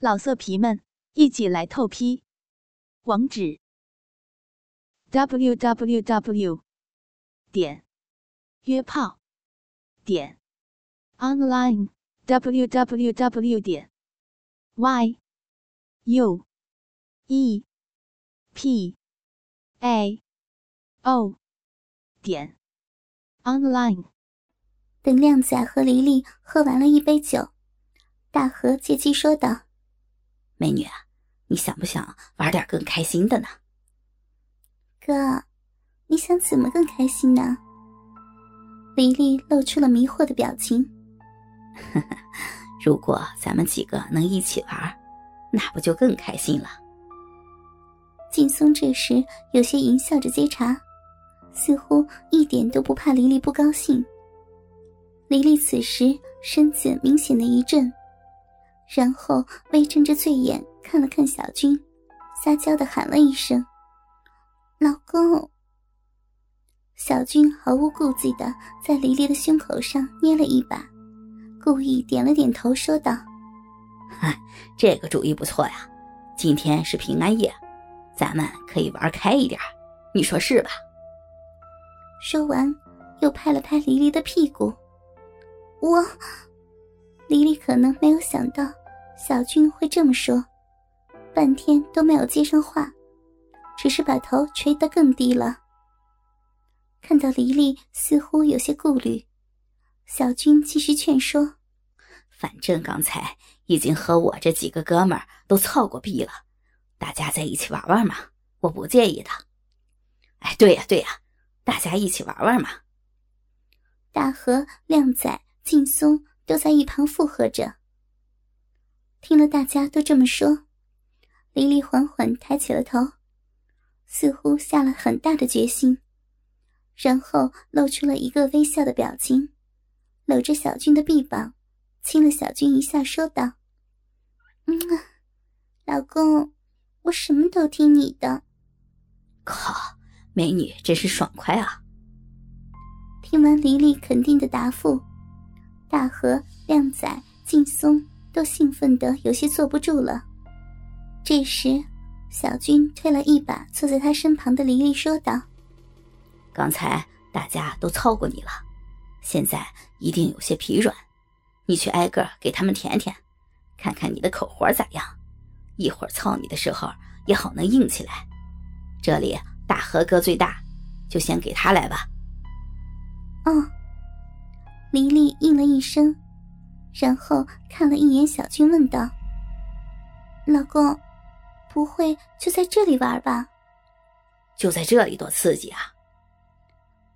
老色皮们，一起来透批！网址：w w w 点约炮点 online w w w 点 y u e p a o 点 online。等靓仔和黎黎喝完了一杯酒，大河借机说道。美女啊，你想不想玩点更开心的呢？哥，你想怎么更开心呢？黎黎露出了迷惑的表情。如果咱们几个能一起玩，那不就更开心了？劲松这时有些淫笑着接茬，似乎一点都不怕黎黎不高兴。黎黎此时身子明显的一震。然后微睁着醉眼看了看小军，撒娇的喊了一声：“老公。”小军毫无顾忌的在黎黎的胸口上捏了一把，故意点了点头，说道：“嗨，这个主意不错呀！今天是平安夜，咱们可以玩开一点，你说是吧？”说完，又拍了拍黎黎的屁股。我，黎黎可能没有想到。小军会这么说，半天都没有接上话，只是把头垂得更低了。看到黎黎似乎有些顾虑，小军继续劝说：“反正刚才已经和我这几个哥们儿都操过逼了，大家在一起玩玩嘛，我不介意的。”哎，对呀对呀，大家一起玩玩嘛。大河、靓仔、劲松都在一旁附和着。听了大家都这么说，黎黎缓缓抬起了头，似乎下了很大的决心，然后露出了一个微笑的表情，搂着小军的臂膀，亲了小军一下，说道：“嗯，老公，我什么都听你的。”靠，美女真是爽快啊！听完黎黎肯定的答复，大河、靓仔、劲松。都兴奋得有些坐不住了。这时，小军推了一把坐在他身旁的黎黎，说道：“刚才大家都操过你了，现在一定有些疲软，你去挨个给他们舔舔，看看你的口活咋样。一会儿操你的时候也好能硬起来。这里大河哥最大，就先给他来吧。”哦，黎黎应了一声。然后看了一眼小军，问道：“老公，不会就在这里玩吧？”“就在这里，多刺激啊！”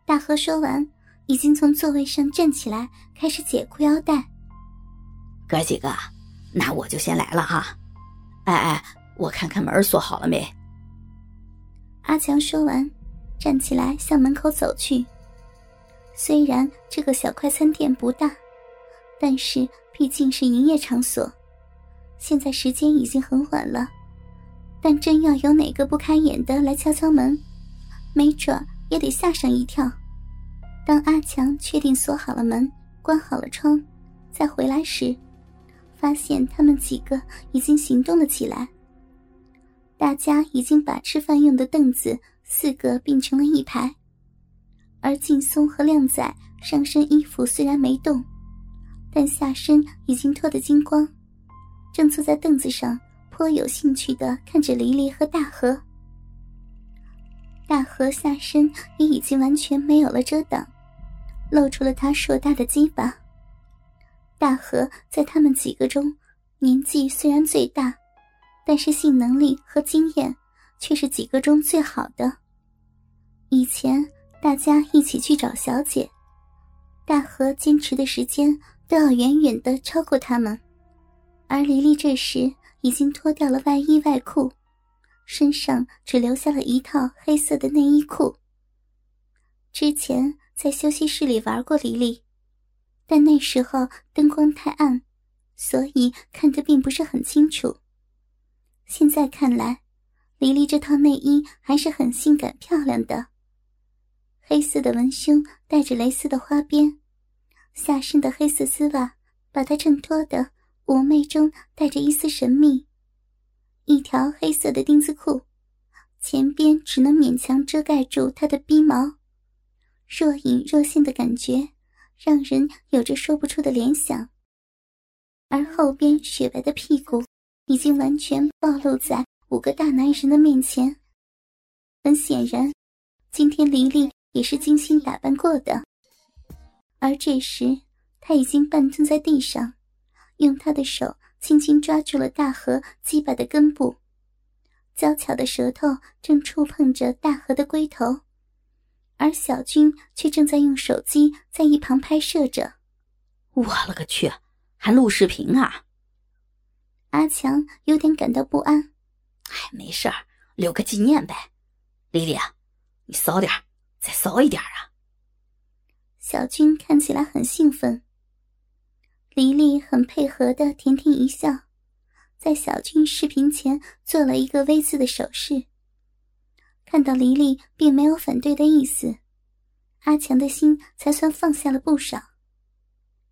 大河说完，已经从座位上站起来，开始解裤腰带。哥几个，那我就先来了哈。哎哎，我看看门锁好了没？阿强说完，站起来向门口走去。虽然这个小快餐店不大。但是毕竟是营业场所，现在时间已经很晚了。但真要有哪个不开眼的来敲敲门，没准也得吓上一跳。当阿强确定锁好了门、关好了窗，再回来时，发现他们几个已经行动了起来。大家已经把吃饭用的凳子四个并成了一排，而劲松和靓仔上身衣服虽然没动。但下身已经脱得精光，正坐在凳子上，颇有兴趣的看着黎黎和大河。大河下身也已经完全没有了遮挡，露出了他硕大的鸡巴。大河在他们几个中，年纪虽然最大，但是性能力和经验却是几个中最好的。以前大家一起去找小姐，大河坚持的时间。都要远远的超过他们，而黎黎这时已经脱掉了外衣外裤，身上只留下了一套黑色的内衣裤。之前在休息室里玩过黎黎，但那时候灯光太暗，所以看得并不是很清楚。现在看来，黎黎这套内衣还是很性感漂亮的，黑色的文胸带着蕾丝的花边。下身的黑色丝袜把她衬托的妩媚中带着一丝神秘。一条黑色的丁字裤，前边只能勉强遮盖住她的逼毛，若隐若现的感觉，让人有着说不出的联想。而后边雪白的屁股，已经完全暴露在五个大男人的面前。很显然，今天黎黎也是精心打扮过的。而这时，他已经半蹲在地上，用他的手轻轻抓住了大河鸡巴的根部，娇巧的舌头正触碰着大河的龟头，而小军却正在用手机在一旁拍摄着。我勒个去，还录视频啊！阿强有点感到不安。哎，没事儿，留个纪念呗。丽丽啊，你骚点再骚一点啊！小军看起来很兴奋。黎丽很配合的甜甜一笑，在小军视频前做了一个 V 字的手势。看到黎丽并没有反对的意思，阿强的心才算放下了不少。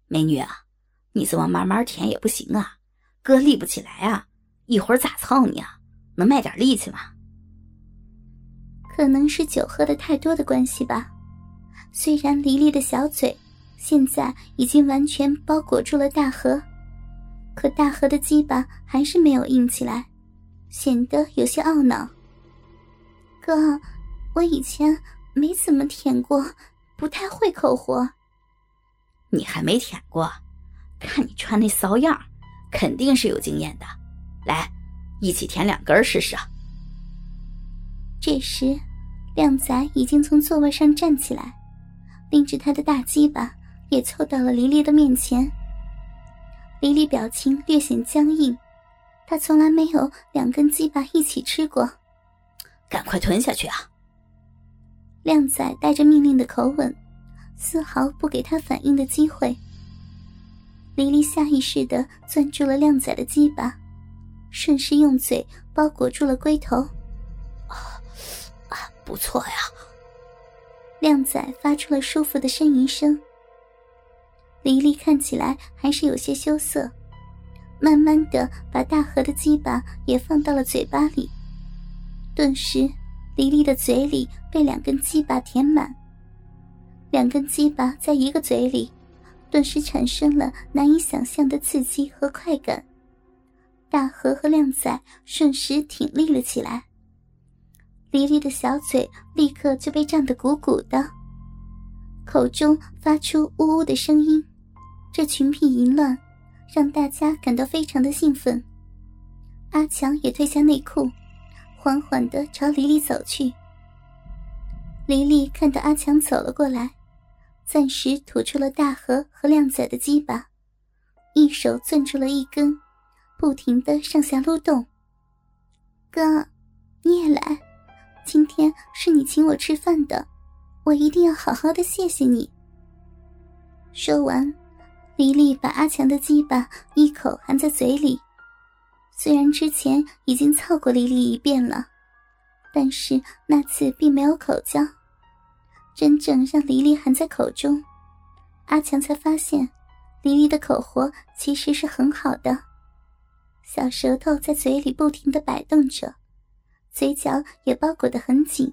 美女啊，你这么慢慢舔也不行啊，哥立不起来啊，一会儿咋操你啊？能卖点力气吗？可能是酒喝的太多的关系吧。虽然黎黎的小嘴现在已经完全包裹住了大河，可大河的鸡巴还是没有硬起来，显得有些懊恼。哥，我以前没怎么舔过，不太会口活。你还没舔过？看你穿那骚样，肯定是有经验的。来，一起舔两根试试。这时，靓仔已经从座位上站起来，拎着他的大鸡巴也凑到了黎黎的面前。黎黎表情略显僵硬，她从来没有两根鸡巴一起吃过。赶快吞下去啊！靓仔带着命令的口吻，丝毫不给他反应的机会。黎黎下意识的攥住了靓仔的鸡巴，顺势用嘴包裹住了龟头。不错呀，靓仔发出了舒服的呻吟声。黎黎看起来还是有些羞涩，慢慢的把大河的鸡巴也放到了嘴巴里。顿时，黎黎的嘴里被两根鸡巴填满。两根鸡巴在一个嘴里，顿时产生了难以想象的刺激和快感。大河和靓仔瞬时挺立了起来。黎黎的小嘴立刻就被胀得鼓鼓的，口中发出呜呜的声音，这群癖淫乱，让大家感到非常的兴奋。阿强也褪下内裤，缓缓的朝黎黎走去。黎黎看到阿强走了过来，暂时吐出了大河和靓仔的鸡巴，一手攥住了一根，不停的上下撸动。哥，你也来。今天是你请我吃饭的，我一定要好好的谢谢你。说完，黎黎把阿强的鸡巴一口含在嘴里。虽然之前已经操过黎黎一遍了，但是那次并没有口交。真正让黎黎含在口中，阿强才发现，黎黎的口活其实是很好的，小舌头在嘴里不停的摆动着。嘴角也包裹得很紧，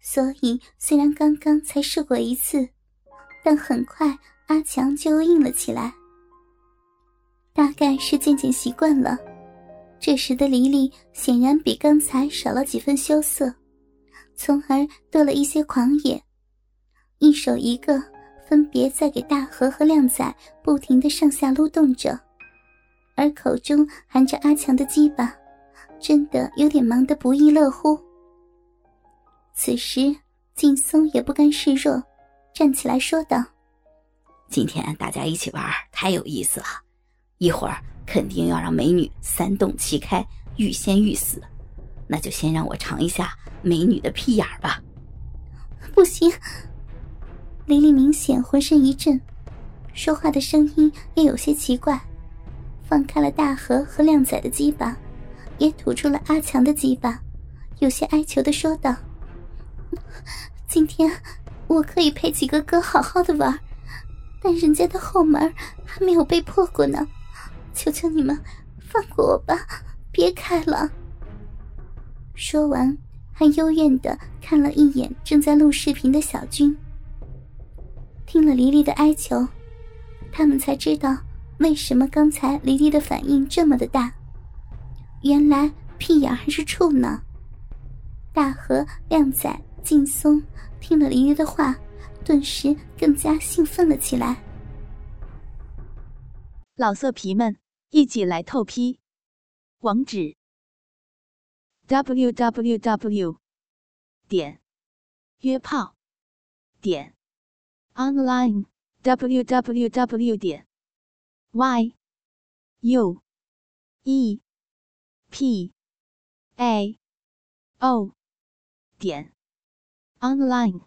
所以虽然刚刚才试过一次，但很快阿强就硬了起来。大概是渐渐习惯了，这时的黎黎显然比刚才少了几分羞涩，从而多了一些狂野，一手一个，分别在给大河和靓仔不停的上下撸动着，而口中含着阿强的鸡巴。真的有点忙得不亦乐乎。此时，劲松也不甘示弱，站起来说道：“今天大家一起玩太有意思了，一会儿肯定要让美女三洞齐开，欲仙欲死。那就先让我尝一下美女的屁眼儿吧。”不行，黎黎明显浑身一震，说话的声音也有些奇怪，放开了大河和靓仔的鸡巴。也吐出了阿强的鸡巴，有些哀求的说道：“今天我可以陪几个哥好好的玩，但人家的后门还没有被破过呢，求求你们放过我吧，别开了。说完，还幽怨的看了一眼正在录视频的小军。听了黎黎的哀求，他们才知道为什么刚才黎黎的反应这么的大。原来屁眼还是处呢。大河、靓仔、劲松听了黎黎的话，顿时更加兴奋了起来。老色皮们，一起来透批！网址：w w w 点约炮点 online w w w 点 y u e p a o 点 online。